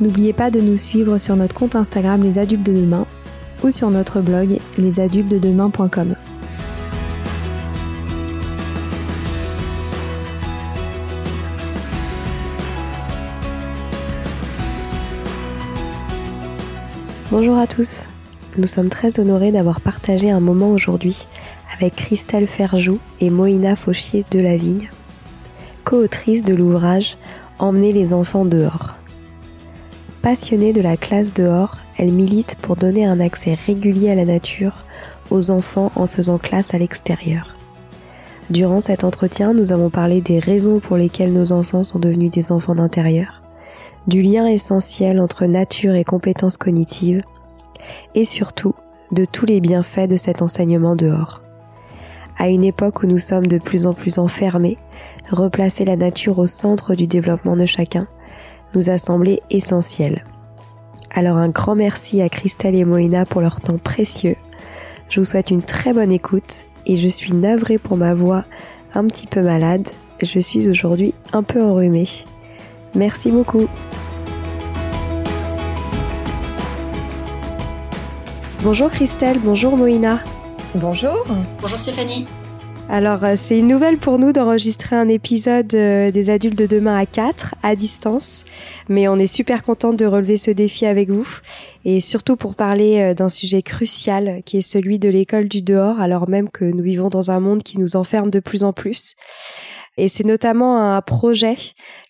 N'oubliez pas de nous suivre sur notre compte Instagram Les Adultes de Demain ou sur notre blog lesadultesdedemain.com. Bonjour à tous. Nous sommes très honorés d'avoir partagé un moment aujourd'hui avec Christelle Ferjou et Moïna Fauchier de la Vigne, co-autrice de l'ouvrage Emmener les enfants dehors. Passionnée de la classe dehors, elle milite pour donner un accès régulier à la nature aux enfants en faisant classe à l'extérieur. Durant cet entretien, nous avons parlé des raisons pour lesquelles nos enfants sont devenus des enfants d'intérieur, du lien essentiel entre nature et compétences cognitives, et surtout de tous les bienfaits de cet enseignement dehors. À une époque où nous sommes de plus en plus enfermés, replacer la nature au centre du développement de chacun nous a semblé essentiel. Alors un grand merci à Christelle et Moïna pour leur temps précieux. Je vous souhaite une très bonne écoute et je suis navrée pour ma voix un petit peu malade. Je suis aujourd'hui un peu enrhumée. Merci beaucoup. Bonjour Christelle, bonjour Moïna. Bonjour. Bonjour Stéphanie. Alors, euh, c'est une nouvelle pour nous d'enregistrer un épisode euh, des adultes de demain à 4, à distance. Mais on est super contente de relever ce défi avec vous. Et surtout pour parler euh, d'un sujet crucial qui est celui de l'école du dehors, alors même que nous vivons dans un monde qui nous enferme de plus en plus. Et c'est notamment un projet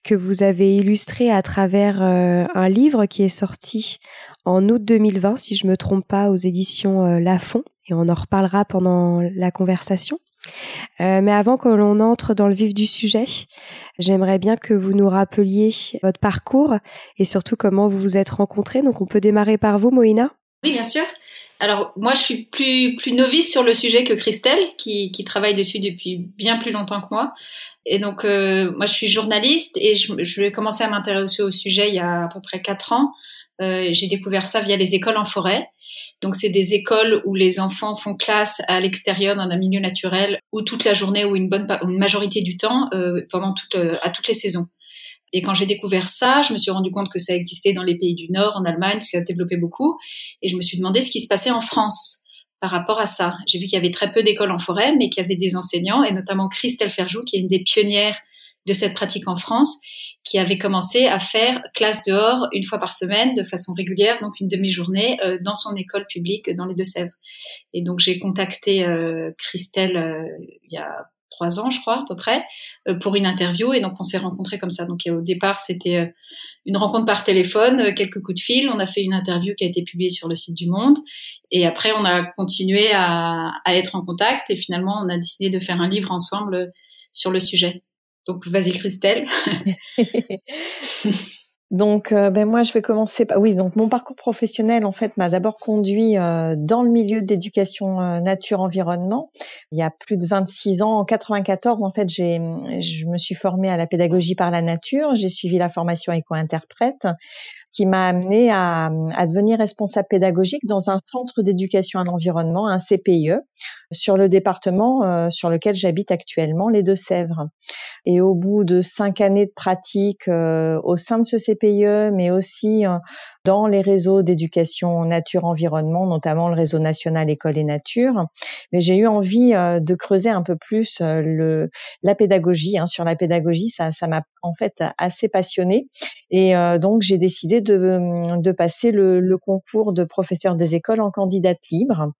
que vous avez illustré à travers un livre qui est sorti en août 2020, si je me trompe pas, aux éditions Lafon. Et on en reparlera pendant la conversation. Euh, mais avant que l'on entre dans le vif du sujet, j'aimerais bien que vous nous rappeliez votre parcours et surtout comment vous vous êtes rencontrés. Donc on peut démarrer par vous, Moïna Oui, bien sûr. Alors moi, je suis plus, plus novice sur le sujet que Christelle, qui, qui travaille dessus depuis bien plus longtemps que moi. Et donc, euh, moi, je suis journaliste et je, je vais commencer à m'intéresser au sujet il y a à peu près quatre ans. Euh, j'ai découvert ça via les écoles en forêt. Donc c'est des écoles où les enfants font classe à l'extérieur dans un milieu naturel ou toute la journée ou une bonne une majorité du temps euh, pendant toute, euh, à toutes les saisons. Et quand j'ai découvert ça, je me suis rendu compte que ça existait dans les pays du Nord, en Allemagne, ça a développé beaucoup. Et je me suis demandé ce qui se passait en France par rapport à ça. J'ai vu qu'il y avait très peu d'écoles en forêt, mais qu'il y avait des enseignants, et notamment Christelle Ferjou, qui est une des pionnières de cette pratique en France, qui avait commencé à faire classe dehors une fois par semaine de façon régulière, donc une demi-journée euh, dans son école publique dans les Deux-Sèvres. Et donc j'ai contacté euh, Christelle euh, il y a trois ans, je crois, à peu près, pour une interview. Et donc on s'est rencontrés comme ça. Donc au départ c'était une rencontre par téléphone, quelques coups de fil. On a fait une interview qui a été publiée sur le site du Monde. Et après on a continué à, à être en contact. Et finalement on a décidé de faire un livre ensemble sur le sujet. Donc, vas-y, Christelle. donc, euh, ben moi, je vais commencer. Par... Oui, donc mon parcours professionnel, en fait, m'a d'abord conduit euh, dans le milieu d'éducation euh, nature-environnement. Il y a plus de 26 ans, en 94, en fait, j'ai, je me suis formée à la pédagogie par la nature. J'ai suivi la formation éco-interprète qui m'a amené à, devenir responsable pédagogique dans un centre d'éducation à l'environnement, un CPIE, sur le département sur lequel j'habite actuellement, les Deux-Sèvres. Et au bout de cinq années de pratique euh, au sein de ce CPIE, mais aussi euh, dans les réseaux d'éducation nature-environnement, notamment le réseau national École et Nature, mais j'ai eu envie euh, de creuser un peu plus la pédagogie. Hein. Sur la pédagogie, ça, ça m'a en fait assez passionnée. Et donc j'ai décidé de, de passer le, concours de professeur des écoles en candidate libre.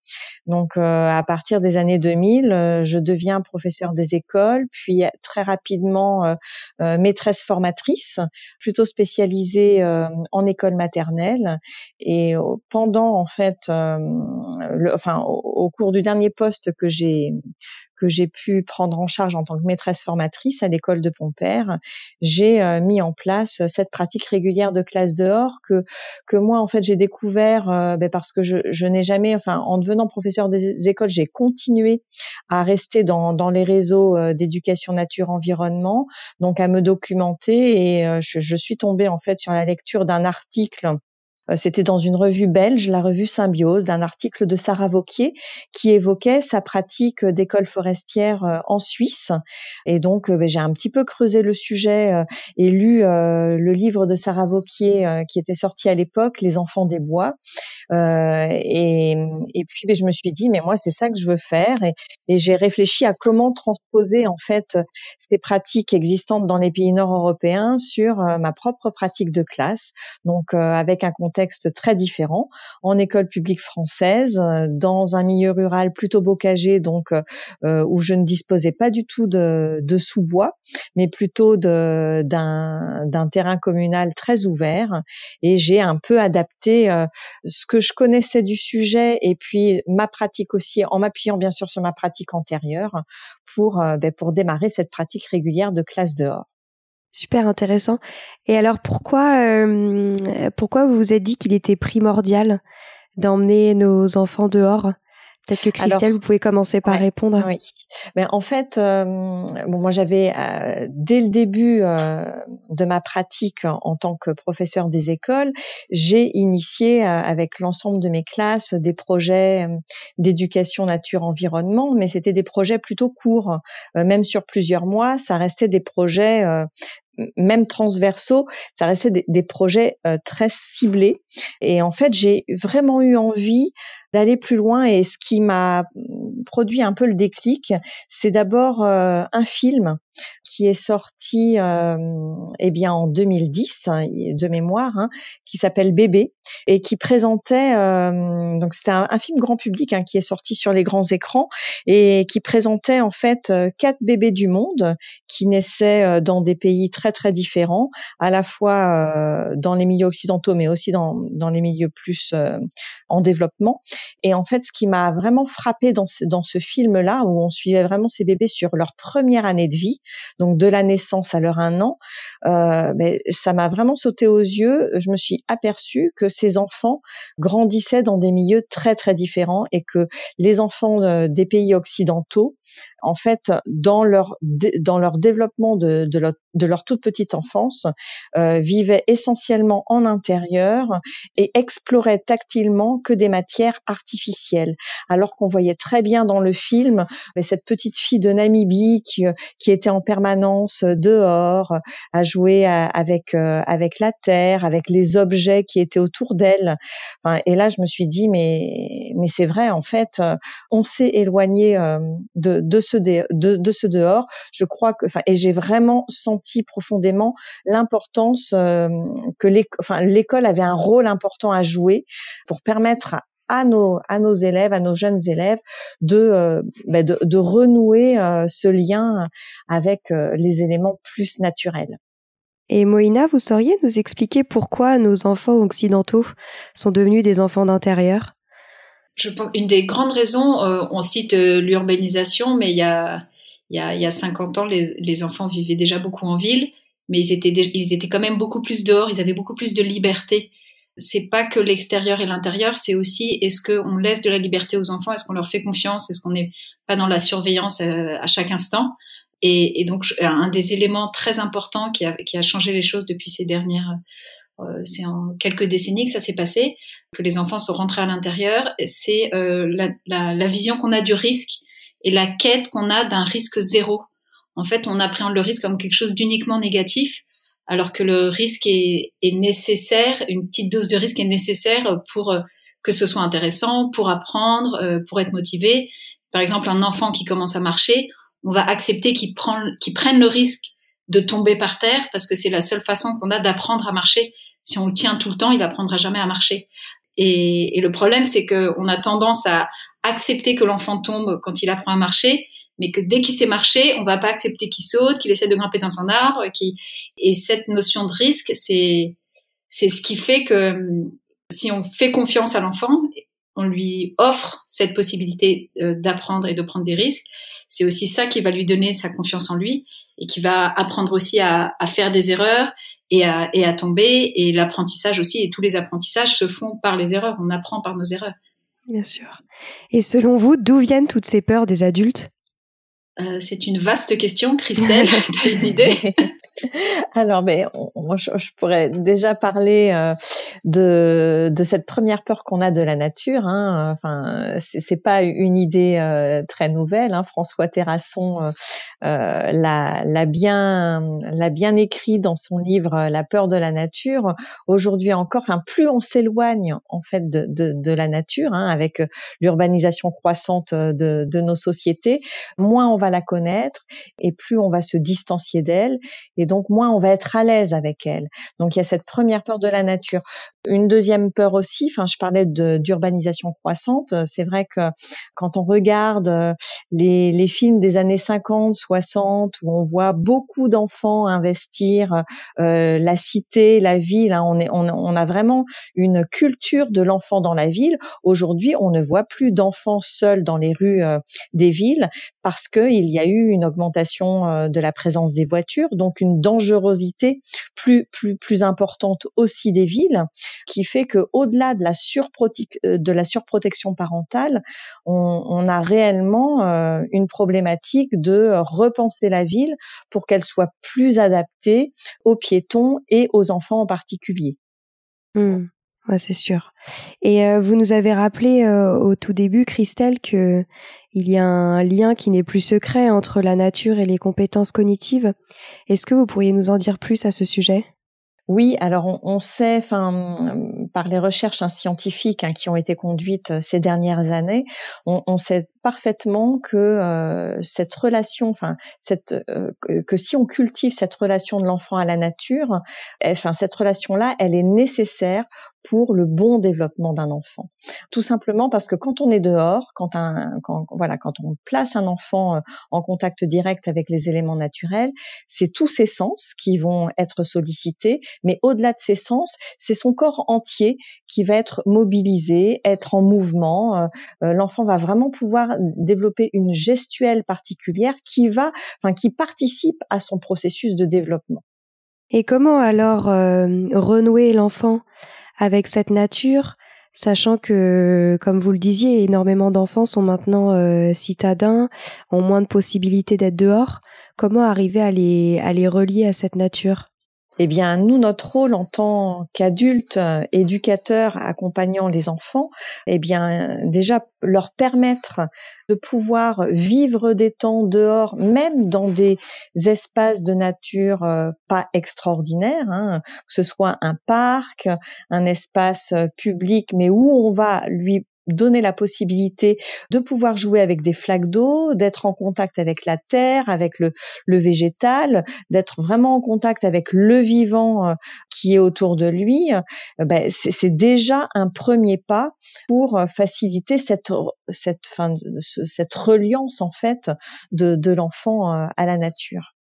Donc à partir des années 2000, je deviens professeur des écoles, puis très rapidement euh, euh, maîtresse formatrice, plutôt spécialisée euh, en école maternelle. Et pendant en fait, enfin au, cours du dernier poste que j'ai que j'ai pu prendre en charge en tant que maîtresse formatrice à l'école de Pompère, j'ai euh, mis en place cette pratique régulière de classe dehors que que moi en fait j'ai découvert euh, ben, parce que je, je n'ai jamais, enfin en devenant professeur des écoles, j'ai continué à rester dans dans les réseaux euh, d'éducation nature environnement, donc à me documenter et je, je suis tombée en fait sur la lecture d'un article euh, c'était dans une revue belge, la revue Symbiose, d'un article de Sarah Vauquier qui évoquait sa pratique d'école forestière euh, en Suisse. Et donc, euh, ben, j'ai un petit peu creusé le sujet et lu le livre de Sarah Vauquier qui était sorti à l'époque, Les enfants des bois. Et, puis, ben, je me suis dit, mais moi, c'est ça que je veux faire. Et, et j'ai réfléchi à comment transposer en fait ces pratiques existantes dans les pays nord-européens sur ma propre pratique de classe. Donc, avec un contexte très différent, en école publique française, euh, dans un milieu rural plutôt bocagé, donc euh, euh, où je ne disposais pas du tout de, sous-bois, mais plutôt d'un terrain communal très ouvert. Et j'ai un peu adapté ce que je connaissais du sujet et puis ma pratique aussi, en m'appuyant bien sûr sur ma pratique antérieure, pour, ben, pour démarrer cette pratique régulière de classe dehors. Super intéressant. Et alors pourquoi euh, pourquoi vous vous êtes dit qu'il était primordial d'emmener nos enfants dehors? Peut-être que Christelle, vous pouvez commencer par répondre. Oui. Ben, en fait, euh, bon, moi j'avais euh, dès le début euh, de ma pratique en, tant que professeur des écoles, j'ai initié avec l'ensemble de mes classes des projets d'éducation nature environnement, mais c'était des projets plutôt courts, même sur plusieurs mois. Ça restait des projets même transversaux, ça restait des, projets très ciblés. Et en fait, j'ai vraiment eu envie d'aller plus loin. Et ce qui m'a produit un peu le déclic, c'est d'abord euh, un film qui est sorti euh, eh bien en 2010 hein, de mémoire, hein, qui s'appelle Bébé et qui présentait euh, donc c'était un, film grand public hein, qui est sorti sur les grands écrans et qui présentait en fait euh, quatre bébés du monde qui naissaient dans des pays très très différents, à la fois dans les milieux occidentaux mais aussi dans, dans les milieux plus en développement. Et en fait, ce qui m'a vraiment frappé dans ce, dans ce film-là, où on suivait vraiment ces bébés sur leur première année de vie, donc de la naissance à leur un an, euh, mais ça m'a vraiment sauté aux yeux. Je me suis aperçue que ces enfants grandissaient dans des milieux très très différents et que les enfants euh, des pays occidentaux en fait, dans leur dans leur développement de, de, leur, de leur toute petite enfance, euh, vivaient essentiellement en intérieur et exploraient tactilement que des matières artificielles. Alors qu'on voyait très bien dans le film cette petite fille de Namibie qui, qui était en permanence dehors, à jouer avec euh, avec la terre, avec les objets qui étaient autour d'elle. Et là, je me suis dit mais c'est vrai en fait, on s'est éloigné euh, de ce, de, de ce dehors. Je crois que, et j'ai vraiment senti profondément l'importance euh, que l'école avait un rôle important à jouer pour permettre à nos, à nos élèves, à nos jeunes élèves, de, euh, bah, de, de, renouer euh, ce lien avec les éléments plus naturels. Et Moïna, vous sauriez nous expliquer pourquoi nos enfants occidentaux sont devenus des enfants d'intérieur? Je pense une des grandes raisons, euh, on cite euh, l'urbanisation, mais il y a il y a, il y a 50 ans, les, les, enfants vivaient déjà beaucoup en ville, mais ils étaient ils étaient quand même beaucoup plus dehors, ils avaient beaucoup plus de liberté. C'est pas que l'extérieur et l'intérieur, c'est aussi est-ce qu'on laisse de la liberté aux enfants, est-ce qu'on leur fait confiance, est-ce qu'on n'est pas dans la surveillance euh, à chaque instant? Et, donc un des éléments très importants qui a, qui a changé les choses depuis ces dernières euh, c'est en quelques décennies que ça s'est passé, que les enfants sont rentrés à l'intérieur. C'est euh, la, la, la, vision qu'on a du risque et la quête qu'on a d'un risque zéro. En fait, on appréhende le risque comme quelque chose d'uniquement négatif, alors que le risque est, est, nécessaire, une petite dose de risque est nécessaire pour euh, que ce soit intéressant, pour apprendre, pour être motivé. Par exemple, un enfant qui commence à marcher, on va accepter qu'il qu prenne le risque de tomber par terre parce que c'est la seule façon qu'on a d'apprendre à marcher. Si on le tient tout le temps, il apprendra jamais à marcher. Et, et le problème, c'est qu'on a tendance à accepter que l'enfant tombe quand il apprend à marcher, mais que dès qu'il sait marcher, on va pas accepter qu'il saute, qu'il essaie de grimper dans son arbre. Qui... Et cette notion de risque, c'est c'est ce qui fait que si on fait confiance à l'enfant, on lui offre cette possibilité euh, d'apprendre et de prendre des risques, c'est aussi ça qui va lui donner sa confiance en lui et qui va apprendre aussi à, faire des erreurs et à, et à tomber. Et l'apprentissage aussi, et tous les apprentissages se font par les erreurs. On apprend par nos erreurs. Bien sûr. Et selon vous, d'où viennent toutes ces peurs des adultes? Euh, c'est une vaste question, Christelle. T'as une idée? Alors, mais ben, je, pourrais déjà parler euh, de, de cette première peur qu'on a de la nature. Hein. Enfin, c'est pas une idée euh, très nouvelle. Hein. François Terrasson l'a bien l'a bien écrit dans son livre La peur de la nature. Aujourd'hui encore, enfin, plus on s'éloigne en fait de, de, de la nature, hein, avec l'urbanisation croissante de, de nos sociétés, moins on va la connaître et plus on va se distancier d'elle et donc moins on va être à l'aise avec elle. Donc il y a cette première peur de la nature. Une deuxième peur aussi, enfin je parlais d'urbanisation croissante, c'est vrai que quand on regarde euh, les, films des années 50, 60 où on voit beaucoup d'enfants investir euh, la cité, la ville, hein, on, a vraiment une culture de l'enfant dans la ville. Aujourd'hui, on ne voit plus d'enfants seuls dans les rues euh, des villes parce qu'il y a eu une augmentation de la présence des voitures, donc une dangerosité plus plus plus importante aussi des villes, qui fait que au-delà de la euh, surprotection parentale, on, a réellement euh, une problématique de repenser la ville pour qu'elle soit plus adaptée aux piétons et aux enfants en particulier. Mmh. C'est sûr. Et euh, vous nous avez rappelé euh, au tout début, Christelle, que il y a un lien qui n'est plus secret entre la nature et les compétences cognitives. Est-ce que vous pourriez nous en dire plus à ce sujet? Oui, alors on, sait, enfin, par les recherches hein, scientifiques hein, qui ont été conduites euh, ces dernières années, on sait parfaitement que euh, cette relation, enfin, cette, euh, que, si on cultive cette relation de l'enfant à la nature, enfin, cette relation-là, elle est nécessaire pour le bon développement d'un enfant. Tout simplement parce que quand on est dehors, quand un, quand, voilà, quand on place un enfant en contact direct avec les éléments naturels, c'est tous ses sens qui vont être sollicités mais au-delà de ses sens, c'est son corps entier qui va être mobilisé, être en mouvement. Euh, euh, l'enfant va vraiment pouvoir développer une gestuelle particulière qui va, enfin, qui participe à son processus de développement. Et comment alors euh, renouer l'enfant avec cette nature, sachant que, comme vous le disiez, énormément d'enfants sont maintenant citadins, ont moins de possibilités d'être dehors. Comment arriver à les, à les relier à cette nature? Eh bien, nous, notre rôle en tant qu'adultes, euh, éducateurs, accompagnant les enfants, eh bien, déjà leur permettre de pouvoir vivre des temps dehors, même dans des espaces de nature euh, pas extraordinaires, hein, que ce soit un parc, un espace euh, public, mais où on va lui donner la possibilité de pouvoir jouer avec des flaques d'eau, d'être en contact avec la terre, avec le, le végétal, d'être vraiment en contact avec le vivant euh, qui est autour de lui, euh, ben, c'est déjà un premier pas pour euh, faciliter cette cette fin, cette reliance en fait de, de l'enfant à la nature.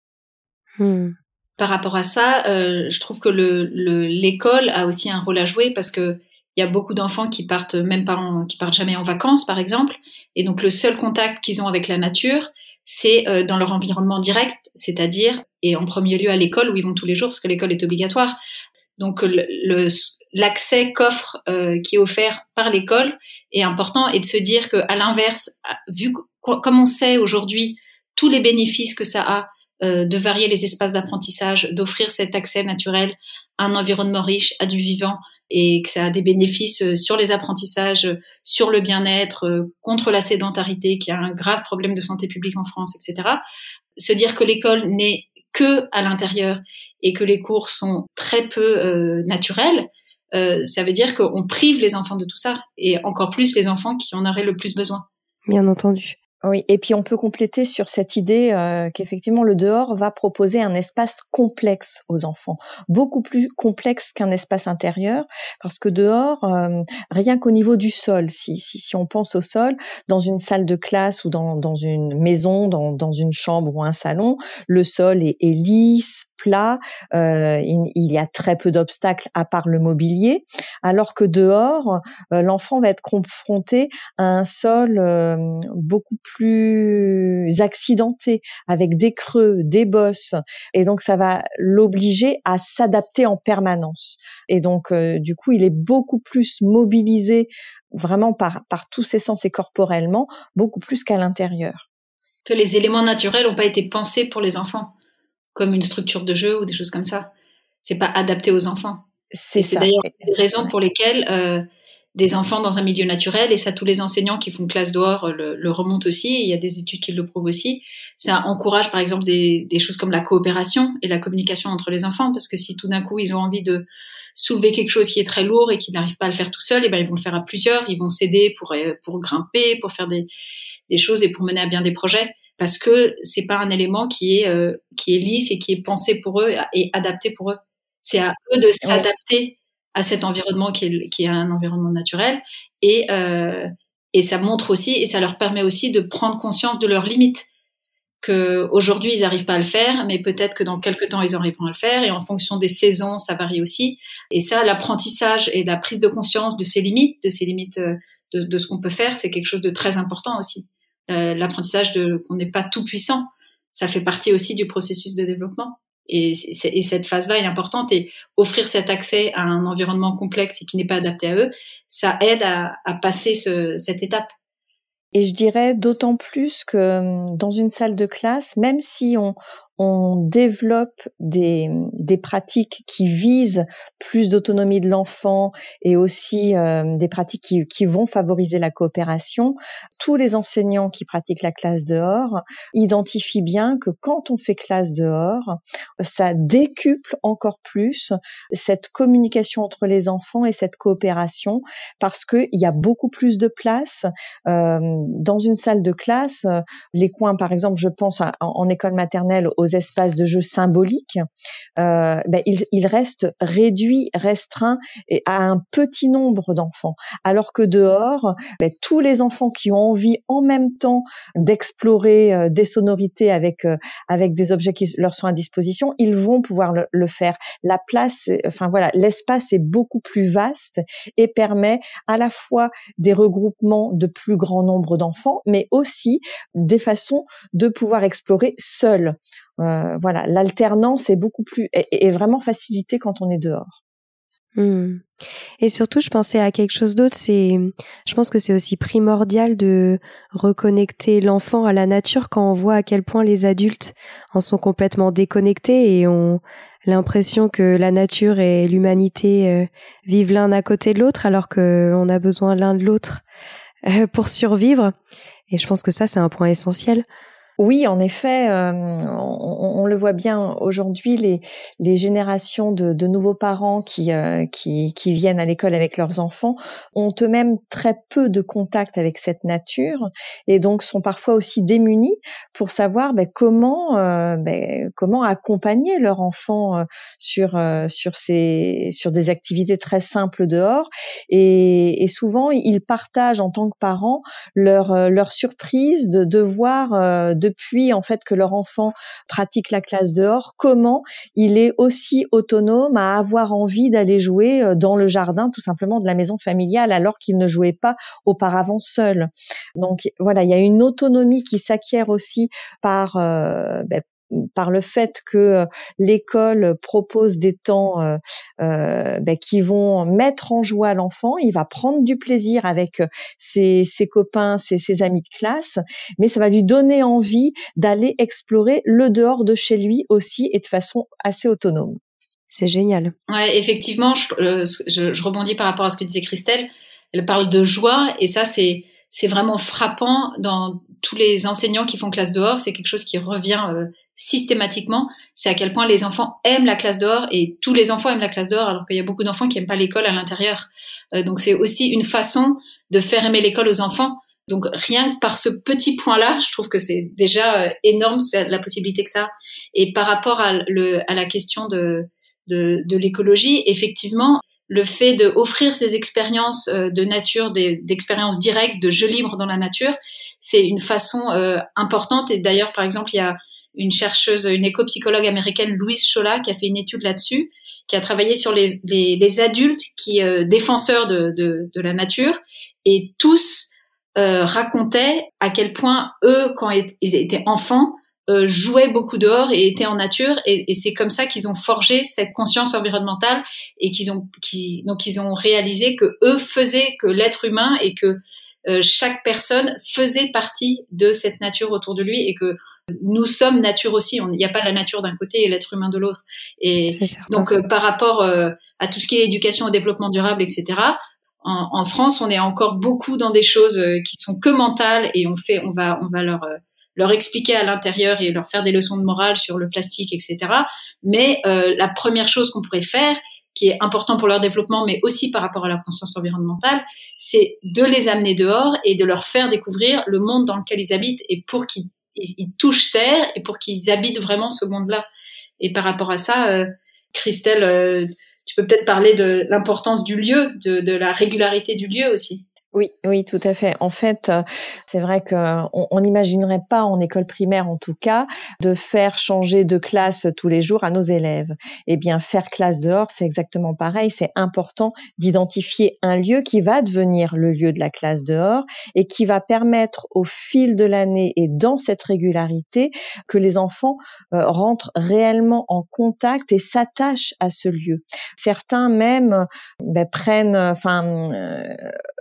Hmm. Par rapport à ça, je trouve que l'école le, a aussi un rôle à jouer parce que il y a beaucoup d'enfants qui partent même pas en, qui partent jamais en vacances, par exemple, et donc le seul contact qu'ils ont avec la nature, c'est euh, dans leur environnement direct, c'est-à-dire et en premier lieu à l'école où ils vont tous les jours parce que l'école est obligatoire. Donc l'accès qu'offre euh, qui est offert par l'école est important et de se dire que à l'inverse, vu comme on sait aujourd'hui tous les bénéfices que ça a euh, de varier les espaces d'apprentissage, d'offrir cet accès naturel à un environnement riche, à du vivant, et que ça a des bénéfices euh, sur les apprentissages, sur le bien-être, euh, contre la sédentarité, qui a un grave problème de santé publique en France, etc. Se dire que l'école n'est que à l'intérieur et que les cours sont très peu naturels, ça veut dire qu'on prive les enfants de tout ça, et encore plus les enfants qui en auraient le plus besoin. Bien entendu. Oui, et puis on peut compléter sur cette idée euh, qu'effectivement le dehors va proposer un espace complexe aux enfants, beaucoup plus complexe qu'un espace intérieur, parce que dehors, euh, rien qu'au niveau du sol, si, si, on pense au sol, dans une salle de classe ou dans, une maison, dans, une chambre ou un salon, le sol est lisse, plat, euh, il, y a très peu d'obstacles à part le mobilier, alors que dehors, euh, l'enfant va être confronté à un sol beaucoup plus accidenté, avec des creux, des bosses, et donc ça va l'obliger à s'adapter en permanence. Et donc, du coup, il est beaucoup plus mobilisé vraiment par, par tous ses sens et corporellement, beaucoup plus qu'à l'intérieur. Que les éléments naturels n'ont pas été pensés pour les enfants, comme une structure de jeu ou des choses comme ça. C'est pas adapté aux enfants. C'est d'ailleurs une des raisons pour lesquelles euh, des enfants dans un milieu naturel, et ça tous les enseignants qui font classe dehors le, le remontent aussi, il y a des études qui le prouvent aussi, ça encourage par exemple des, des, choses comme la coopération et la communication entre les enfants, parce que si tout d'un coup ils ont envie de soulever quelque chose qui est très lourd et qu'ils n'arrivent pas à le faire tout seul, et eh ben ils vont le faire à plusieurs, ils vont s'aider pour euh, pour grimper, pour faire des, des choses et pour mener à bien des projets, parce que c'est pas un élément qui est euh, qui est lisse et qui est pensé pour eux et adapté pour eux. C'est à eux de s'adapter à cet environnement qui est, qui est un environnement naturel et euh, et ça montre aussi et ça leur permet aussi de prendre conscience de leurs limites. Que aujourd'hui ils n'arrivent pas à le faire mais peut-être que dans quelques temps ils arriveront à le faire et en fonction des saisons ça varie aussi. Et ça l'apprentissage et la prise de conscience de ses limites de ses limites euh, de, de ce qu'on peut faire c'est quelque chose de très important aussi l'apprentissage de qu'on n'est pas tout puissant ça fait partie aussi du processus de développement et, et, cette phase-là est importante et offrir cet accès à un environnement complexe et qui n'est pas adapté à eux, ça aide à, à passer ce, cette étape. Et je dirais d'autant plus que hum, dans une salle de classe, même si on, on développe des, des pratiques qui visent plus d'autonomie de l'enfant et aussi euh, des pratiques qui, qui, vont favoriser la coopération. Tous les enseignants qui pratiquent la classe dehors identifient bien que quand on fait classe dehors, ça décuple encore plus cette communication entre les enfants et cette coopération parce qu'il y a beaucoup plus de place. Euh, dans une salle de classe, les coins, par exemple, je pense en, en école maternelle, aux espaces de jeu symboliques, euh, ben, il, il, reste réduit, restreint et à un petit nombre d'enfants. Alors que dehors, ben, tous les enfants qui ont envie en même temps d'explorer euh, des sonorités avec euh, avec des objets qui leur sont à disposition, ils vont pouvoir le, le faire. La place, enfin voilà, l'espace est beaucoup plus vaste et permet à la fois des regroupements de plus grand nombre d'enfants, mais aussi des façons de pouvoir explorer seul. Euh, voilà, l'alternance est beaucoup plus est, vraiment facilitée quand on est dehors. Hmm. Et surtout, je pensais à quelque chose d'autre. C'est, je pense que c'est aussi primordial de reconnecter l'enfant à la nature quand on voit à quel point les adultes en sont complètement déconnectés et ont l'impression que la nature et l'humanité euh, vivent l'un à côté de l'autre alors qu'on a besoin l'un de l'autre euh, pour survivre. Et je pense que ça, c'est un point essentiel. Oui, en effet, euh, on, le voit bien aujourd'hui, les, les générations de, de nouveaux parents qui, euh, qui, qui, viennent à l'école avec leurs enfants ont eux-mêmes très peu de contact avec cette nature et donc sont parfois aussi démunis pour savoir ben, comment, euh, ben, comment accompagner leur enfant sur, sur, ces, sur des activités très simples dehors. Et, et souvent, ils partagent en tant que parents leur, leur surprise de devoir depuis en fait que leur enfant pratique la classe dehors, comment il est aussi autonome à avoir envie d'aller jouer euh, dans le jardin tout simplement de la maison familiale alors qu'il ne jouait pas auparavant seul. Donc voilà, il y a une autonomie qui s'acquiert aussi par euh, ben, par le fait que euh, l'école propose des temps euh, euh, ben, qui vont mettre en joie l'enfant, il va prendre du plaisir avec ses, copains, ses, ses, amis de classe, mais ça va lui donner envie d'aller explorer le dehors de chez lui aussi et de façon assez autonome. C'est génial. Ouais, effectivement, je, je, je, rebondis par rapport à ce que disait Christelle. Elle parle de joie et ça c'est c'est vraiment frappant dans tous les enseignants qui font classe dehors. C'est quelque chose qui revient systématiquement, c'est à quel point les enfants aiment la classe dehors et tous les enfants aiment la classe dehors alors qu'il y a beaucoup d'enfants qui aiment pas l'école à l'intérieur. Euh, donc c'est aussi une façon de faire aimer l'école aux enfants. Donc rien que par ce petit point-là, je trouve que c'est déjà euh, énorme la possibilité que ça. Et par rapport à, le, à la question de, de, de l'écologie, effectivement, le fait de offrir ces expériences euh, de nature, d'expériences directes, de jeux libres dans la nature, c'est une façon importante. Et d'ailleurs, par exemple, il y a une chercheuse, une éco-psychologue américaine, Louise Chola, qui a fait une étude là-dessus, qui a travaillé sur les, les, les adultes qui euh, défenseurs de, de, de, la nature, et tous euh, racontaient à quel point eux, quand ils étaient enfants, euh, jouaient beaucoup dehors et étaient en nature, et, et c'est comme ça qu'ils ont forgé cette conscience environnementale et qu'ils ont, donc ils ont réalisé que eux faisaient que l'être humain et que euh, chaque personne faisait partie de cette nature autour de lui et que nous sommes nature aussi. Il n'y a pas la nature d'un côté et l'être humain de l'autre. Et donc euh, par rapport euh, à tout ce qui est éducation au développement durable, etc. En, en, France, on est encore beaucoup dans des choses qui sont que mentales et on fait, on va, on va leur leur expliquer à l'intérieur et leur faire des leçons de morale sur le plastique, etc. Mais la première chose qu'on pourrait faire, qui est important pour leur développement, mais aussi par rapport à la conscience environnementale, c'est de les amener dehors et de leur faire découvrir le monde dans lequel ils habitent et pour qu'ils touchent terre et pour qu'ils habitent vraiment ce monde-là. Et par rapport à ça, euh, Christelle, euh, tu peux peut-être parler de l'importance du lieu, de, de la régularité du lieu aussi. Oui, oui, tout à fait. En fait, euh, c'est vrai qu'on on n'imaginerait pas en école primaire, en tout cas, de faire changer de classe tous les jours à nos élèves. Eh bien, faire classe dehors, c'est exactement pareil. C'est important d'identifier un lieu qui va devenir le lieu de la classe dehors et qui va permettre au fil de l'année et dans cette régularité que les enfants euh, rentrent réellement en contact et s'attachent à ce lieu. Certains même ben, prennent, enfin, euh,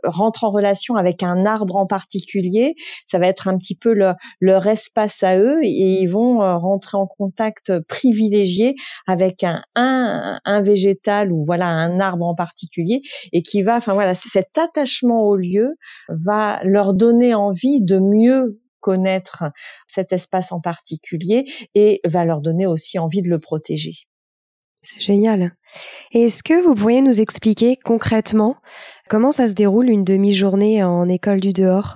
rentrent en relation avec un arbre en particulier. Ça va être un petit peu leur espace à eux et ils vont euh, rentrer en contact privilégié avec un, un, un végétal ou voilà un arbre en particulier et qui va, enfin voilà, cet attachement au lieu va leur donner envie de mieux connaître cet espace en particulier et va leur donner aussi envie de le protéger. C'est génial. Est-ce que vous pourriez nous expliquer concrètement comment ça se déroule une demi-journée en école du dehors?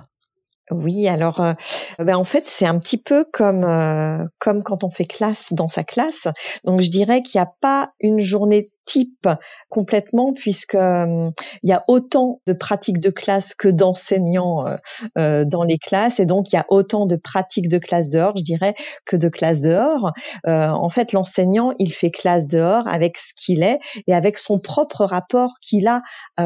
Oui, alors euh, ben en fait c'est un petit peu comme euh, comme quand on fait classe dans sa classe. Donc je dirais qu'il n'y a pas une journée type complètement puisque euh, il y a autant de pratiques de classe que d'enseignants euh, euh, dans les classes et donc il y a autant de pratiques de classe dehors, je dirais, que de classe dehors. en fait, l'enseignant, il fait classe dehors avec ce qu'il est et avec son propre rapport qu'il a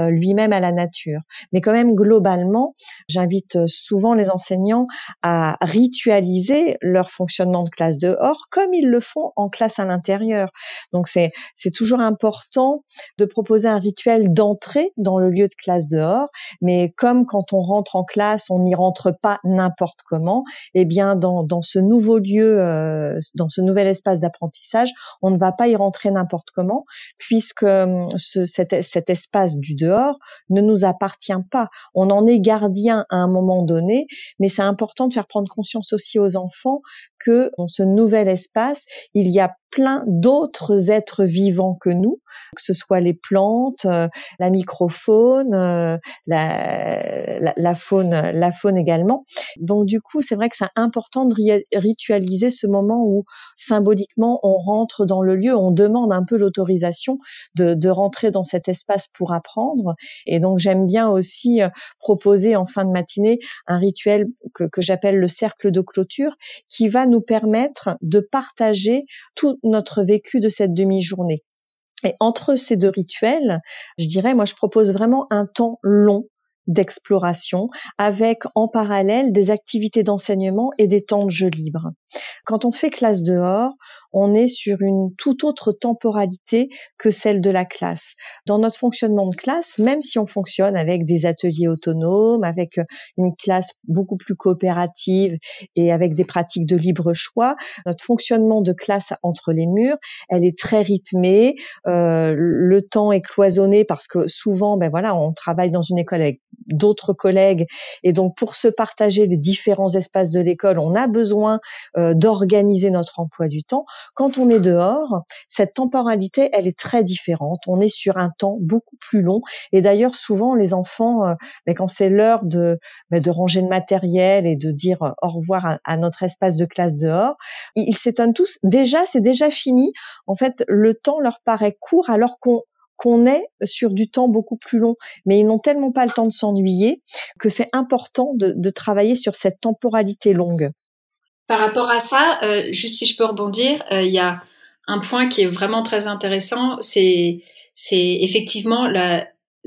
lui-même à la nature. Mais quand même, globalement, j'invite souvent les enseignants à ritualiser leur fonctionnement de classe dehors comme ils le font en classe à l'intérieur. Donc c'est c'est toujours important important de proposer un rituel d'entrée dans le lieu de classe dehors, mais comme quand on rentre en classe, on n'y rentre pas n'importe comment, eh bien dans, dans ce nouveau lieu, euh, dans ce nouvel espace d'apprentissage, on ne va pas y rentrer n'importe comment, puisque euh, ce, cet, cet espace du dehors ne nous appartient pas. On en est gardien à un moment donné, mais c'est important de faire prendre conscience aussi aux enfants que dans ce nouvel espace, il y a plein d'autres êtres vivants que nous, que ce soit les plantes, euh, la microfaune, euh, la, faune, également. Donc du coup, c'est vrai que c'est important de ritualiser ce moment où symboliquement on rentre dans le lieu, on demande un peu l'autorisation de, rentrer dans cet espace pour apprendre. Et donc j'aime bien aussi euh, proposer en fin de matinée un rituel que j'appelle le cercle de clôture, qui va nous permettre de partager tout notre vécu de cette demi-journée. Et entre ces deux rituels, je dirais, moi, je propose vraiment un temps long d'exploration avec en parallèle des activités d'enseignement et des temps de jeu libre. Quand on fait classe dehors, on est sur une toute autre temporalité que celle de la classe. Dans notre fonctionnement de classe, même si on fonctionne avec des ateliers autonomes, avec une classe beaucoup plus coopérative et avec des pratiques de libre choix, notre fonctionnement de classe entre les murs, elle est très rythmée. Euh, le temps est cloisonné parce que souvent, ben voilà, on travaille dans une école avec d'autres collègues et donc pour se partager les différents espaces de l'école, on a besoin euh, d'organiser notre emploi du temps. Quand on est dehors, cette temporalité, elle est très différente. On est sur un temps beaucoup plus long. Et d'ailleurs, souvent, les enfants, euh, ben, quand c'est l'heure de, de ranger le matériel et de dire euh, au revoir à, notre espace de classe dehors, ils s'étonnent tous. Déjà, c'est déjà fini. En fait, le temps leur paraît court alors qu'on qu'on est sur du temps beaucoup plus long, mais ils n'ont tellement pas le temps de s'ennuyer que c'est important de, travailler sur cette temporalité longue. Par rapport à ça, euh, juste si je peux rebondir, euh, il y a un point qui est vraiment très intéressant, c'est effectivement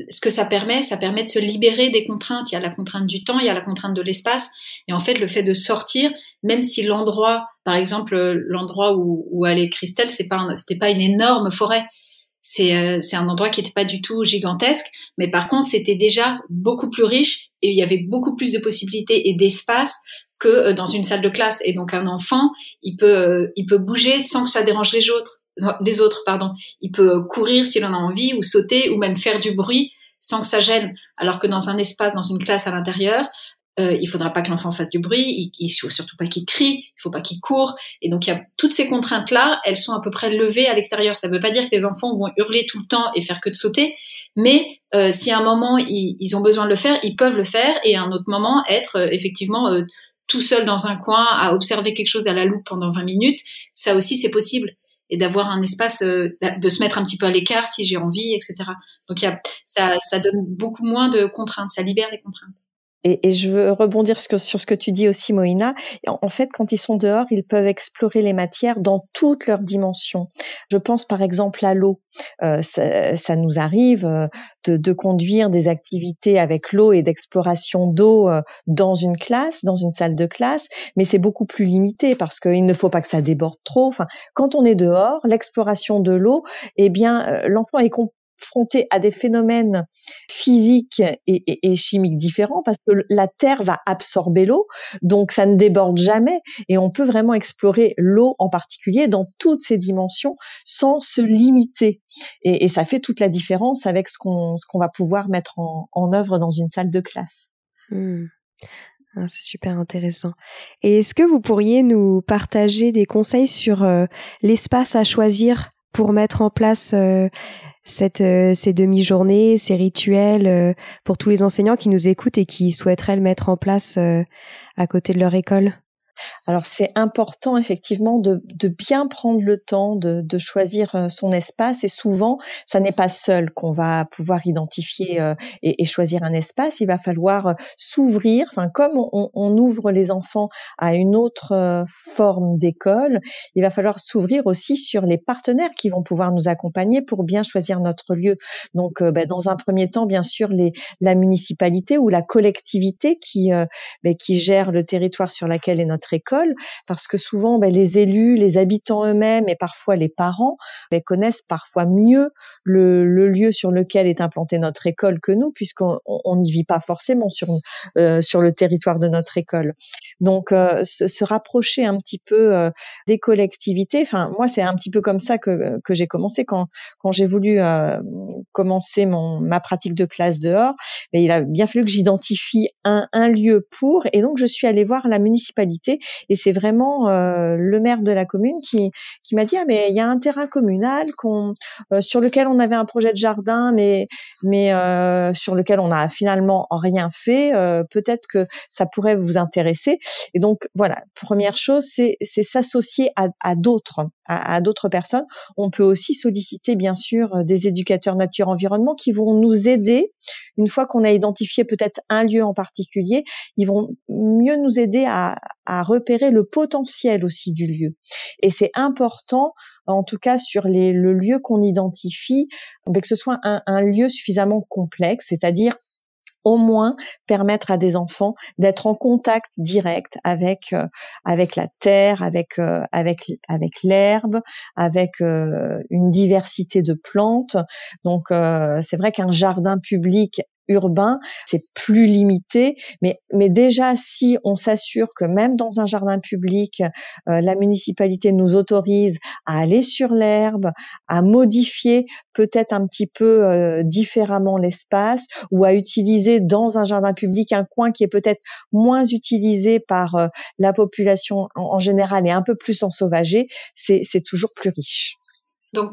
ce que ça permet, ça permet de se libérer des contraintes. Il y a la contrainte du temps, il y a la contrainte de l'espace, et en fait, le fait de sortir, même si l'endroit, par exemple, l'endroit où, où allait Christelle, c'est pas, c'était pas une énorme forêt. C'est, euh, un endroit qui n'était pas du tout gigantesque, mais par contre, c'était déjà beaucoup plus riche et il y avait beaucoup plus de possibilités et d'espace que euh, dans une salle de classe. Et donc, un enfant, il peut, euh, il peut bouger sans que ça dérange les autres les autres, pardon. Il peut courir s'il en a envie, ou sauter, ou même faire du bruit sans que ça gêne. Alors que dans un espace, dans une classe à l'intérieur, euh, il faudra pas que l'enfant fasse du bruit, il, il faut surtout pas qu'il crie, il faut pas qu'il court. Et donc il y a toutes ces contraintes là, elles sont à peu près levées à l'extérieur. Ça veut pas dire que les enfants vont hurler tout le temps et faire que de sauter, mais euh, si à un moment ils, ils, ont besoin de le faire, ils peuvent le faire, et à un autre moment être euh, effectivement euh, tout seul dans un coin à observer quelque chose à la loupe pendant 20 minutes, ça aussi c'est possible et d'avoir un espace euh, de se mettre un petit peu à l'écart si j'ai envie, etc. Donc y a, ça, ça donne beaucoup moins de contraintes, ça libère des contraintes. Et, et, je veux rebondir sur, sur, ce que tu dis aussi, Moïna. En, fait, quand ils sont dehors, ils peuvent explorer les matières dans toutes leurs dimensions. Je pense par exemple à l'eau. Euh, ça, ça, nous arrive euh, de, de, conduire des activités avec l'eau et d'exploration d'eau euh, dans une classe, dans une salle de classe, mais c'est beaucoup plus limité parce qu'il ne faut pas que ça déborde trop. Enfin, quand on est dehors, l'exploration de l'eau, eh bien, euh, l'enfant est confronté à des phénomènes physiques et, chimiques différents parce que la Terre va absorber l'eau, donc ça ne déborde jamais et on peut vraiment explorer l'eau en particulier dans toutes ses dimensions sans se limiter. Et, ça fait toute la différence avec ce qu'on va pouvoir mettre en, œuvre dans une salle de classe. Mmh. Ah, c'est super intéressant. Et est-ce que vous pourriez nous partager des conseils sur euh, l'espace à choisir? Pour mettre en place euh, cette, euh, ces demi-journées, ces rituels euh, pour tous les enseignants qui nous écoutent et qui souhaiteraient le mettre en place à côté de leur école? Alors c'est important effectivement de, de, bien prendre le temps de, de, choisir euh, son espace et souvent ça n'est pas seul qu'on va pouvoir identifier euh, et, et, choisir un espace. Il va falloir euh, s'ouvrir, enfin comme on, on, ouvre les enfants à une autre forme d'école, il va falloir s'ouvrir aussi sur les partenaires qui vont pouvoir nous accompagner pour bien choisir notre lieu. Donc ben, dans un premier temps bien sûr les, la municipalité ou la collectivité qui, ben, qui gère le territoire sur lequel est notre école, parce que souvent ben, les élus, les habitants eux-mêmes et parfois les parents ben, connaissent parfois mieux le, lieu sur lequel est implantée notre école que nous, puisqu'on n'y vit pas forcément sur, euh, sur le territoire de notre école. Donc euh, se, rapprocher un petit peu euh, des collectivités, enfin moi c'est un petit peu comme ça que, j'ai commencé quand, j'ai voulu commencer ma pratique de classe dehors, mais il a bien fallu que j'identifie un lieu pour, et donc je suis allée voir la municipalité et c'est vraiment euh, le maire de la commune qui, m'a dit ah mais il y a un terrain communal euh, sur lequel on avait un projet de jardin mais mais euh, sur lequel on a finalement rien fait. Peut-être que ça pourrait vous intéresser. Et donc voilà, première chose, c'est s'associer à d'autres à, d'autres personnes. On peut aussi solliciter bien sûr des éducateurs nature environnement qui vont nous aider une fois qu'on a identifié peut-être un lieu en particulier, ils vont mieux nous aider à, repérer le potentiel aussi du lieu. Et c'est important, en tout cas sur le lieu qu'on identifie, ben, que ce soit un lieu suffisamment complexe, c'est-à-dire au moins permettre à des enfants d'être en contact direct avec euh, avec la terre, avec euh, avec avec l'herbe, avec euh, une diversité de plantes. Donc c'est vrai qu'un jardin public urbain, c'est plus limité. Mais, mais déjà, si on s'assure que même dans un jardin public, euh, la municipalité nous autorise à aller sur l'herbe, à modifier peut-être un petit peu euh, différemment l'espace ou à utiliser dans un jardin public un coin qui est peut-être moins utilisé par euh, la population en, général et un peu plus ensauvagé, c'est toujours plus riche. Donc,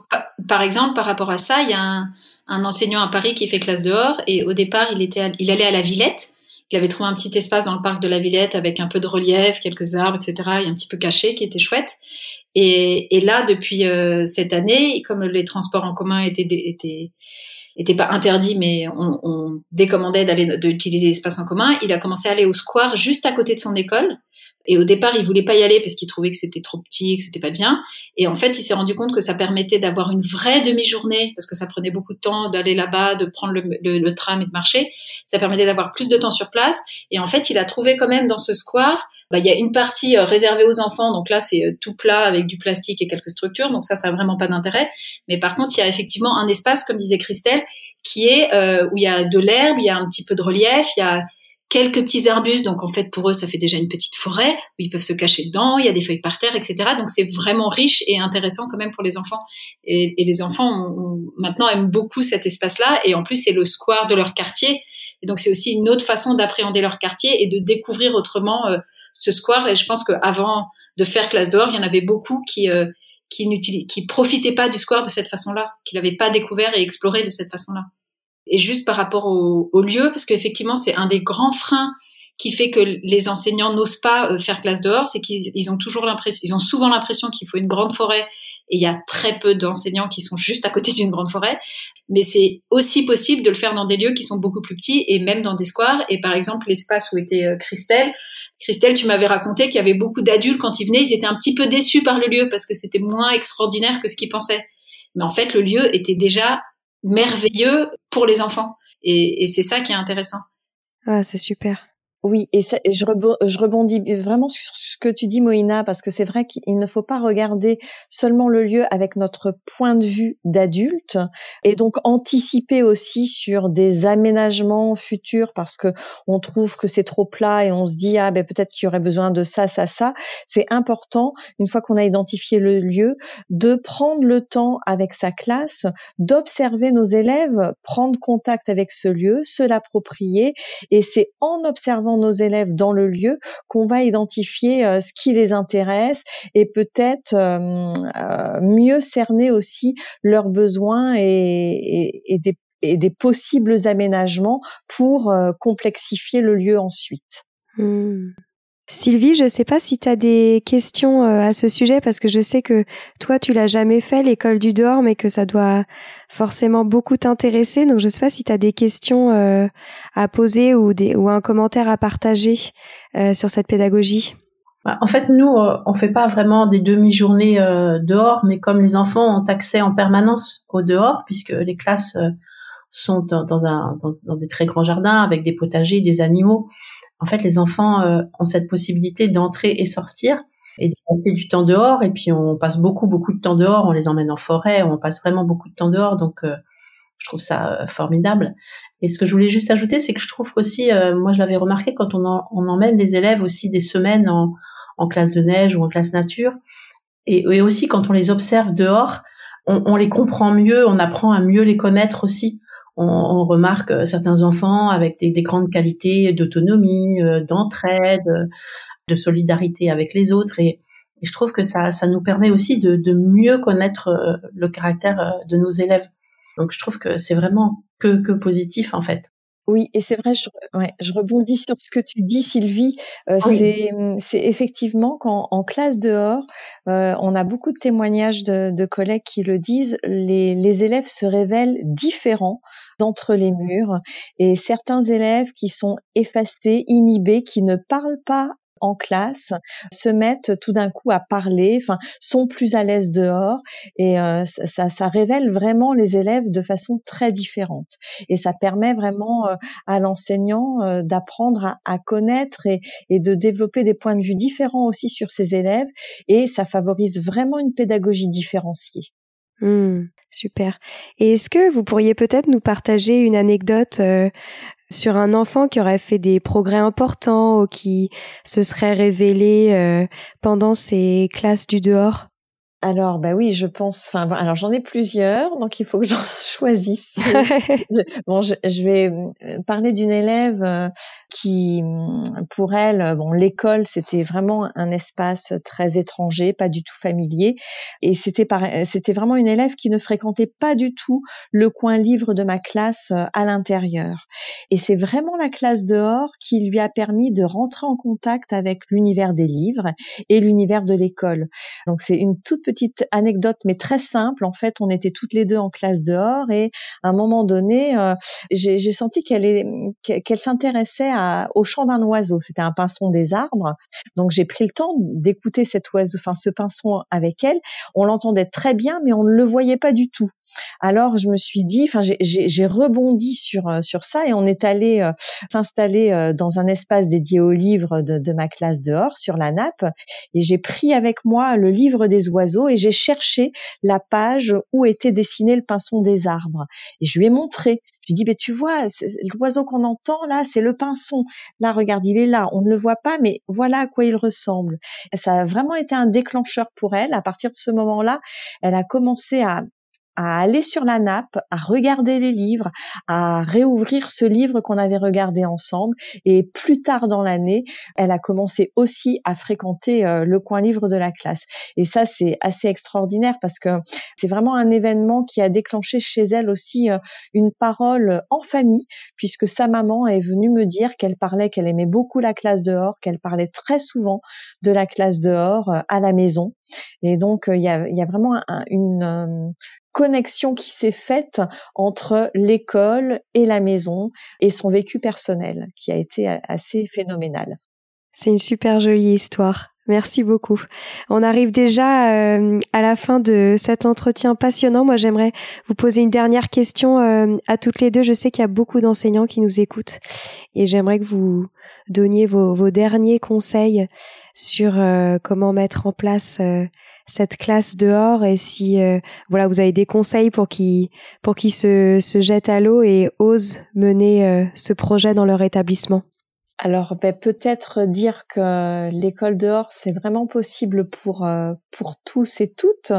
par exemple, par rapport à ça, il y a un, enseignant à Paris qui fait classe dehors et au départ, il, était, il allait à la Villette. Il avait trouvé un petit espace dans le parc de la Villette avec un peu de relief, quelques arbres, etc. et un petit peu caché qui était chouette. Et, là, depuis euh, cette année, comme les transports en commun étaient, pas interdits, mais on, on décommandait d'aller d'utiliser l'espace en commun, il a commencé à aller au square juste à côté de son école Et au départ, il voulait pas y aller parce qu'il trouvait que c'était trop petit, que c'était pas bien. Et en fait, il s'est rendu compte que ça permettait d'avoir une vraie demi-journée, parce que ça prenait beaucoup de temps d'aller là-bas, de prendre le, le, tram et de marcher. Ça permettait d'avoir plus de temps sur place. Et en fait, il a trouvé quand même dans ce square, bah, il y a une partie euh, réservée aux enfants. Donc là, c'est euh, tout plat avec du plastique et quelques structures. Donc ça, ça a vraiment pas d'intérêt. Mais par contre, il y a effectivement un espace, comme disait Christelle, qui est euh, où il y a de l'herbe, il y a un petit peu de relief, il y a quelques petits arbustes. Donc en fait, pour eux, ça fait déjà une petite forêt où ils peuvent se cacher dedans. Il y a des feuilles par terre, etc. Donc c'est vraiment riche et intéressant quand même pour les enfants. Et, les enfants maintenant aiment beaucoup cet espace-là. Et en plus, c'est le square de leur quartier. Et donc c'est aussi une autre façon d'appréhender leur quartier et de découvrir autrement euh, ce square. Et je pense qu'avant de faire classe dehors, il y en avait beaucoup qui euh, qui qui profitaient pas du square de cette façon-là, qui l'avaient pas découvert et exploré de cette façon-là. Et juste par rapport au, lieu, parce qu'effectivement, c'est un des grands freins qui fait que les enseignants n'osent pas euh, faire classe dehors, c'est qu'ils ont toujours l'impression, ils ont souvent l'impression qu'il faut une grande forêt et il y a très peu d'enseignants qui sont juste à côté d'une grande forêt. Mais c'est aussi possible de le faire dans des lieux qui sont beaucoup plus petits et même dans des squares. Et par exemple, l'espace où était euh, Christelle, Christelle, tu m'avais raconté qu'il y avait beaucoup d'adultes quand ils venaient, ils étaient un petit peu déçus par le lieu parce que c'était moins extraordinaire que ce qu'ils pensaient. Mais en fait, le lieu était déjà merveilleux pour les enfants. Et, c'est ça qui est intéressant. Ah, c'est super. Oui, et, je, rebondis vraiment sur ce que tu dis, Moïna, parce que c'est vrai qu'il ne faut pas regarder seulement le lieu avec notre point de vue d'adulte, et donc anticiper aussi sur des aménagements futurs, parce que on trouve que c'est trop plat et on se dit ah ben peut-être qu'il y aurait besoin de ça, ça, ça. C'est important une fois qu'on a identifié le lieu de prendre le temps avec sa classe, d'observer nos élèves, prendre contact avec ce lieu, se l'approprier, et c'est en observant nos élèves dans le lieu qu'on va identifier euh, ce qui les intéresse et peut-être euh, euh, mieux cerner aussi leurs besoins et, des, possibles aménagements pour complexifier le lieu ensuite. Mmh. Sylvie, je ne sais pas si tu as des questions euh, à ce sujet parce que je sais que toi, tu l'as jamais fait, l'école du dehors, mais que ça doit forcément beaucoup t'intéresser. Donc, je ne sais pas si tu as des questions euh, à poser ou, un commentaire à partager euh, sur cette pédagogie. Bah, en fait, nous, on fait pas vraiment des demi-journées dehors, mais comme les enfants ont accès en permanence au dehors, puisque les classes sont dans, des très grands jardins avec des potagers, des animaux, en fait, les enfants euh, ont cette possibilité d'entrer et sortir et de passer du temps dehors. Et puis, on passe beaucoup, beaucoup de temps dehors. On les emmène en forêt. On passe vraiment beaucoup de temps dehors. Donc, euh, je trouve ça euh, formidable. Et ce que je voulais juste ajouter, c'est que je trouve qu'aussi, moi, je l'avais remarqué quand on, emmène les élèves aussi des semaines en, classe de neige ou en classe nature. Et, aussi, quand on les observe dehors, on les comprend mieux. On apprend à mieux les connaître aussi on, remarque euh, certains enfants avec des, grandes qualités d'autonomie, euh, d'entraide, euh, de solidarité avec les autres. Et, je trouve que ça, ça nous permet aussi de, mieux connaître le caractère de nos élèves. Donc je trouve que c'est vraiment que, que positif en fait. Oui, et c'est vrai, je, ouais, je rebondis sur ce que tu dis, Sylvie. Euh, c'est, effectivement qu'en en classe dehors, euh, on a beaucoup de témoignages de, de collègues qui le disent, les, les élèves se révèlent différents d'entre les murs, et certains élèves qui sont effacés, inhibés, qui ne parlent pas en classe se mettent tout d'un coup à parler, enfin sont plus à l'aise dehors et euh, ça, ça, révèle vraiment les élèves de façon très différente et ça permet vraiment euh, à l'enseignant euh, d'apprendre à, connaître et, et, de développer des points de vue différents aussi sur ses élèves et ça favorise vraiment une pédagogie différenciée. Mmh, super. Et est-ce que vous pourriez peut-être nous partager une anecdote sur un enfant qui aurait fait des progrès importants ou qui se serait révélé euh, pendant ses classes du dehors? Alors, bah oui, je pense. Enfin, alors j'en ai plusieurs, donc il faut que j'en choisisse. bon, je, vais euh, parler d'une élève euh, qui, mm, pour elle, bon, l'école c'était vraiment un espace très étranger, pas du tout familier, et c'était c'était vraiment une élève qui ne fréquentait pas du tout le coin livre de ma classe euh, à l'intérieur. Et c'est vraiment la classe dehors qui lui a permis de rentrer en contact avec l'univers des livres et l'univers de l'école. Donc c'est une toute petite petite anecdote, mais très simple. En fait, on était toutes les deux en classe dehors et à un moment donné, euh, j'ai senti qu'elle qu'elle s'intéressait au chant d'un oiseau. C'était un pinson des arbres. Donc j'ai pris le temps d'écouter cet oiseau, enfin ce pinson avec elle. On l'entendait très bien, mais on ne le voyait pas du tout. Alors je me suis dit, enfin j'ai rebondi sur euh, sur ça et on est allé euh, s'installer euh, dans un espace dédié aux livres de, de ma classe dehors sur la nappe et j'ai pris avec moi le livre des oiseaux et j'ai cherché la page où était dessiné le pinson des arbres et je lui ai montré. Je lui dit, mais tu vois, l'oiseau qu'on entend là, c'est le pinson. Là, regarde, il est là. On ne le voit pas, mais voilà à quoi il ressemble. Et ça a vraiment été un déclencheur pour elle. À partir de ce moment-là, elle a commencé à, à aller sur la nappe, à regarder les livres, à réouvrir ce livre qu'on avait regardé ensemble. Et plus tard dans l'année, elle a commencé aussi à fréquenter euh, le coin livre de la classe. Et ça, c'est assez extraordinaire parce que c'est vraiment un événement qui a déclenché chez elle aussi euh, une parole en famille, puisque sa maman est venue me dire qu'elle parlait, qu'elle aimait beaucoup la classe dehors, qu'elle parlait très souvent de la classe dehors euh, à la maison. Et donc, il y a, y a, vraiment une, connexion qui s'est faite entre l'école et la maison et son vécu personnel qui a été assez phénoménal. C'est une super jolie histoire. Merci beaucoup. On arrive déjà euh, à la fin de cet entretien passionnant. Moi, j'aimerais vous poser une dernière question euh, à toutes les deux. Je sais qu'il y a beaucoup d'enseignants qui nous écoutent et j'aimerais que vous donniez vos, vos derniers conseils sur euh, comment mettre en place cette classe dehors et si euh, voilà vous avez des conseils pour qu'ils pour qu'ils se, se jettent à l'eau et osent mener euh, ce projet dans leur établissement. Alors ben, peut-être dire que l'école dehors c'est vraiment possible pour euh, pour tous et toutes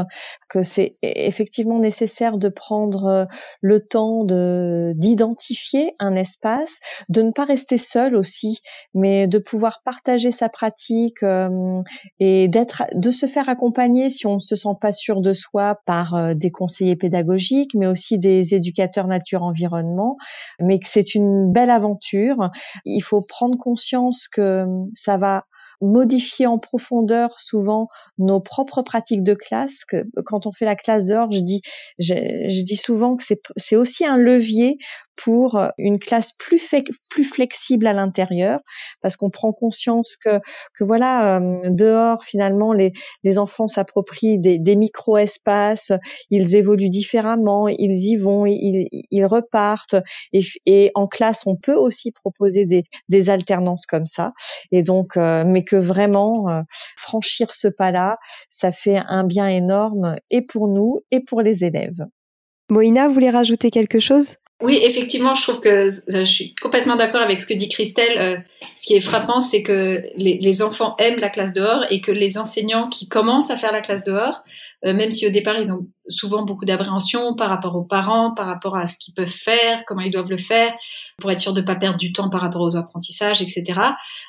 que c'est effectivement nécessaire de prendre euh, le temps de d'identifier un espace, de ne pas rester seul aussi, mais de pouvoir partager sa pratique euh, et d'être de se faire accompagner si on ne se sent pas sûr de soi par des conseillers pédagogiques, mais aussi des éducateurs nature environnement, mais que c'est une belle aventure. Il faut prendre conscience que hum, ça va modifier en profondeur souvent nos propres pratiques de classe. Que quand on fait la classe dehors, je dis, je, dis souvent que c'est aussi un levier pour une classe plus, plus flexible à l'intérieur, parce qu'on prend conscience que, que voilà, euh, dehors finalement les, les enfants s'approprient des, des micro-espaces, ils évoluent différemment, ils y vont, ils, ils repartent, et, et en classe on peut aussi proposer des, des alternances comme ça, et donc, euh, mais que vraiment euh, franchir ce pas-là, ça fait un bien énorme et pour nous et pour les élèves. Moïna, vous voulez rajouter quelque chose? Oui, effectivement, je trouve que je suis complètement d'accord avec ce que dit Christelle. Euh, ce qui est frappant, c'est que les, enfants aiment la classe dehors et que les enseignants qui commencent à faire la classe dehors, euh, même si au départ ils ont souvent beaucoup d'appréhension par rapport aux parents, par rapport à ce qu'ils peuvent faire, comment ils doivent le faire, pour être sûr de pas perdre du temps par rapport aux apprentissages, etc.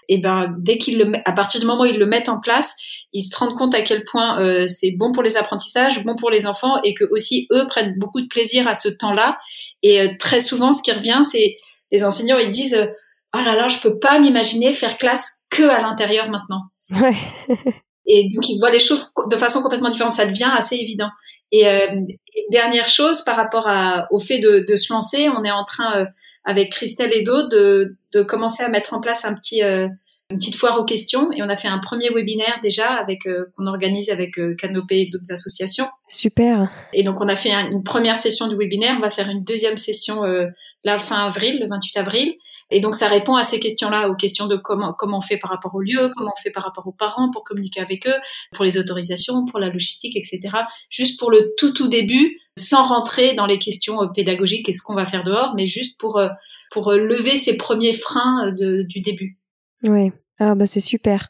Et ben dès qu'ils le, à partir du moment où ils le mettent en place, ils se rendent compte à quel point euh, c'est bon pour les apprentissages, bon pour les enfants, et que aussi eux prennent beaucoup de plaisir à ce temps-là. Et euh, très souvent, ce qui revient, c'est les enseignants ils disent oh là là, je peux pas m'imaginer faire classe que à l'intérieur maintenant. Ouais. et donc ils voient les choses de façon complètement différente. Ça devient assez évident. Et, euh, dernière chose par rapport à, au fait de, de, se lancer, on est en train euh, avec Christelle et d'autres de, de, commencer à mettre en place un petit euh, une petite foire aux questions et on a fait un premier webinaire déjà avec euh, qu'on organise avec euh, Canopé et d'autres associations. Super. Et donc on a fait une première session du webinaire, on va faire une deuxième session euh, la fin avril, le 28 avril. Et donc ça répond à ces questions-là, aux questions de comment comment on fait par rapport au lieu, comment on fait par rapport aux parents pour communiquer avec eux, pour les autorisations, pour la logistique, etc. Juste pour le tout tout début, sans rentrer dans les questions pédagogiques et ce qu'on va faire dehors, mais juste pour pour lever ces premiers freins de, du début. Oui. Ah bah c'est super.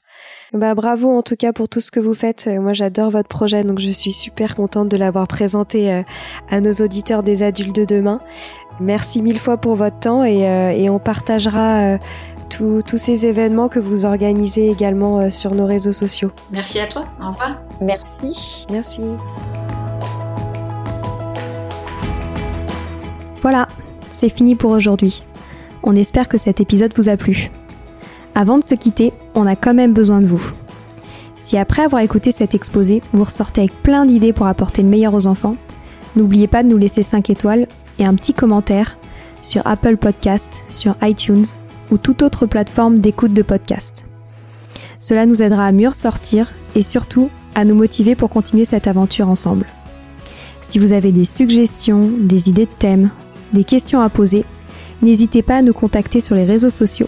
Bah bravo en tout cas pour tout ce que vous faites. Euh, moi j'adore votre projet donc je suis super contente de l'avoir présenté euh, à nos auditeurs des adultes de demain. Merci mille fois pour votre temps et, euh, et on partagera tous ces événements que vous organisez également sur nos réseaux sociaux. Merci à toi. Au revoir. Merci. Merci. Voilà, c'est fini pour aujourd'hui. On espère que cet épisode vous a plu. Avant de se quitter, on a quand même besoin de vous. Si après avoir écouté cet exposé, vous ressortez avec plein d'idées pour apporter le meilleur aux enfants, n'oubliez pas de nous laisser 5 étoiles et un petit commentaire sur Apple Podcast, sur iTunes ou toute autre plateforme d'écoute de podcast. Cela nous aidera à mieux ressortir et surtout à nous motiver pour continuer cette aventure ensemble. Si vous avez des suggestions, des idées de thèmes, des questions à poser, n'hésitez pas à nous contacter sur les réseaux sociaux,